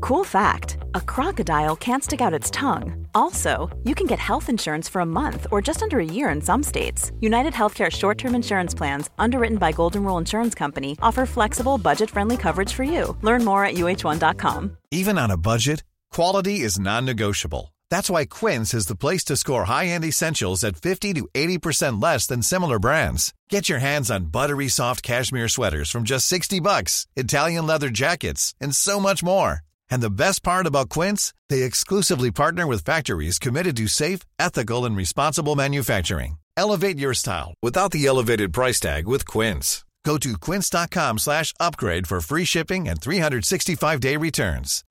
Cool fact a crocodile can't stick out its tongue. Also, you can get health insurance for a month or just under a year in some states. United Healthcare short term insurance plans, underwritten by Golden Rule Insurance Company, offer flexible, budget friendly coverage for you. Learn more at uh1.com. Even on a budget, quality is non negotiable. That's why Quince is the place to score high end essentials at 50 to 80% less than similar brands. Get your hands on buttery soft cashmere sweaters from just 60 bucks, Italian leather jackets, and so much more. And the best part about Quince, they exclusively partner with factories committed to safe, ethical, and responsible manufacturing. Elevate your style without the elevated price tag with Quince. Go to quince.com slash upgrade for free shipping and 365-day returns.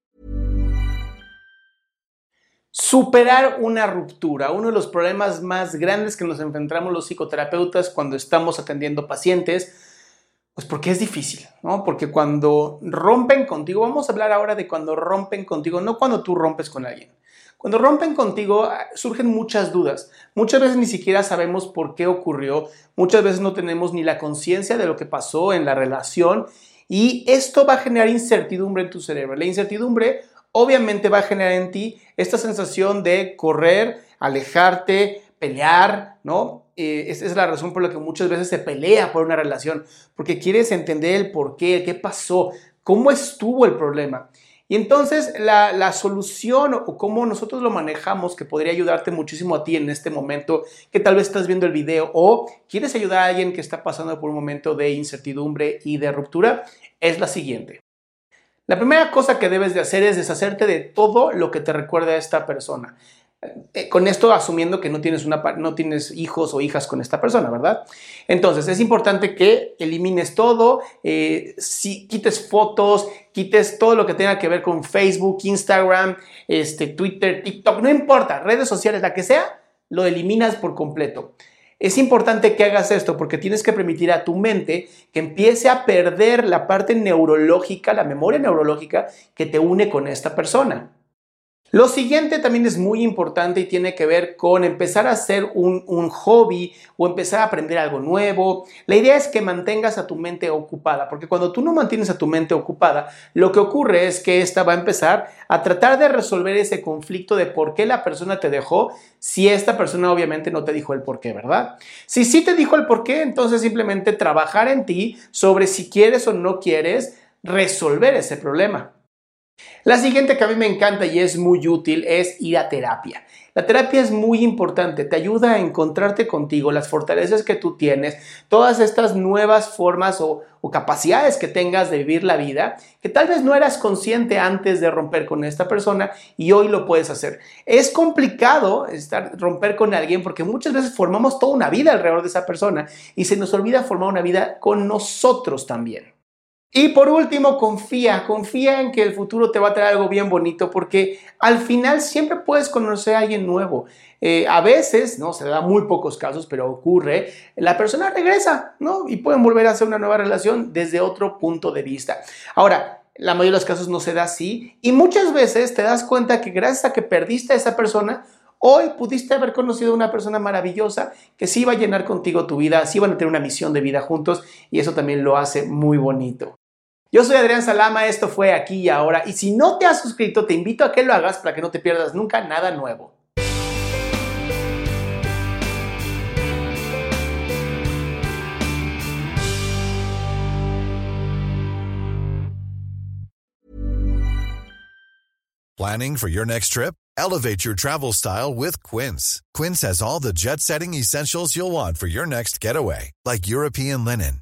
Superar una ruptura, uno de los problemas más grandes que nos enfrentamos los psicoterapeutas cuando estamos atendiendo pacientes, pues porque es difícil, ¿no? Porque cuando rompen contigo, vamos a hablar ahora de cuando rompen contigo, no cuando tú rompes con alguien. Cuando rompen contigo ah, surgen muchas dudas. Muchas veces ni siquiera sabemos por qué ocurrió. Muchas veces no tenemos ni la conciencia de lo que pasó en la relación. Y esto va a generar incertidumbre en tu cerebro. La incertidumbre obviamente va a generar en ti esta sensación de correr, alejarte, pelear, ¿no? Eh, esa es la razón por la que muchas veces se pelea por una relación, porque quieres entender el por qué, qué pasó, cómo estuvo el problema. Y entonces la, solución o cómo nosotros lo manejamos, que podría ayudarte muchísimo a ti en este momento, que tal vez estás viendo el video o quieres ayudar a alguien que está pasando por un momento de incertidumbre y de ruptura, es la siguiente. La primera cosa que debes de hacer es deshacerte de todo lo que te recuerde a esta persona. Eh, con esto asumiendo que no tienes, una, no tienes hijos o hijas con esta persona, ¿verdad? Entonces es importante que elimines todo, eh, si, quites fotos, quites todo lo que tenga que ver con Facebook, Instagram, este, Twitter, TikTok, no importa, redes sociales, la que sea, lo eliminas por completo. Es importante que hagas esto porque tienes que permitir a tu mente que empiece a perder la parte neurológica, la memoria neurológica que te une con esta persona. Lo siguiente también es muy importante y tiene que ver con empezar a hacer un, hobby o empezar a aprender algo nuevo. La idea es que mantengas a tu mente ocupada, porque cuando tú no mantienes a tu mente ocupada, lo que ocurre es que esta va a empezar a tratar de resolver ese conflicto de por qué la persona te dejó, si esta persona obviamente no te dijo el por qué, ¿verdad? Si sí te dijo el por qué, entonces simplemente trabajar en ti sobre si quieres o no quieres resolver ese problema. La siguiente que a mí me encanta y es muy útil es ir a terapia. La terapia es muy importante, te ayuda a encontrarte contigo, las fortalezas que tú tienes, todas estas nuevas formas o, capacidades que tengas de vivir la vida, que tal vez no eras consciente antes de romper con esta persona y hoy lo puedes hacer. Es complicado estar, romper con alguien porque muchas veces formamos toda una vida alrededor de esa persona y se nos olvida formar una vida con nosotros también. Y por último, confía, confía en que el futuro te va a traer algo bien bonito porque al final siempre puedes conocer a alguien nuevo. Eh, a veces, ¿no? Se da muy pocos casos, pero ocurre, la persona regresa, ¿no? Y pueden volver a hacer una nueva relación desde otro punto de vista. Ahora, la mayoría de los casos no se da así y muchas veces te das cuenta que gracias a que perdiste a esa persona, Hoy pudiste haber conocido a una persona maravillosa que sí va a llenar contigo tu vida, sí van a tener una misión de vida juntos y eso también lo hace muy bonito. Yo soy Adrián Salama, esto fue aquí y ahora, y si no te has suscrito, te invito a que lo hagas para que no te pierdas nunca nada nuevo. Planning for your next trip? Elevate your travel style with Quince. Quince has all the jet-setting essentials you'll want for your next getaway, like European linen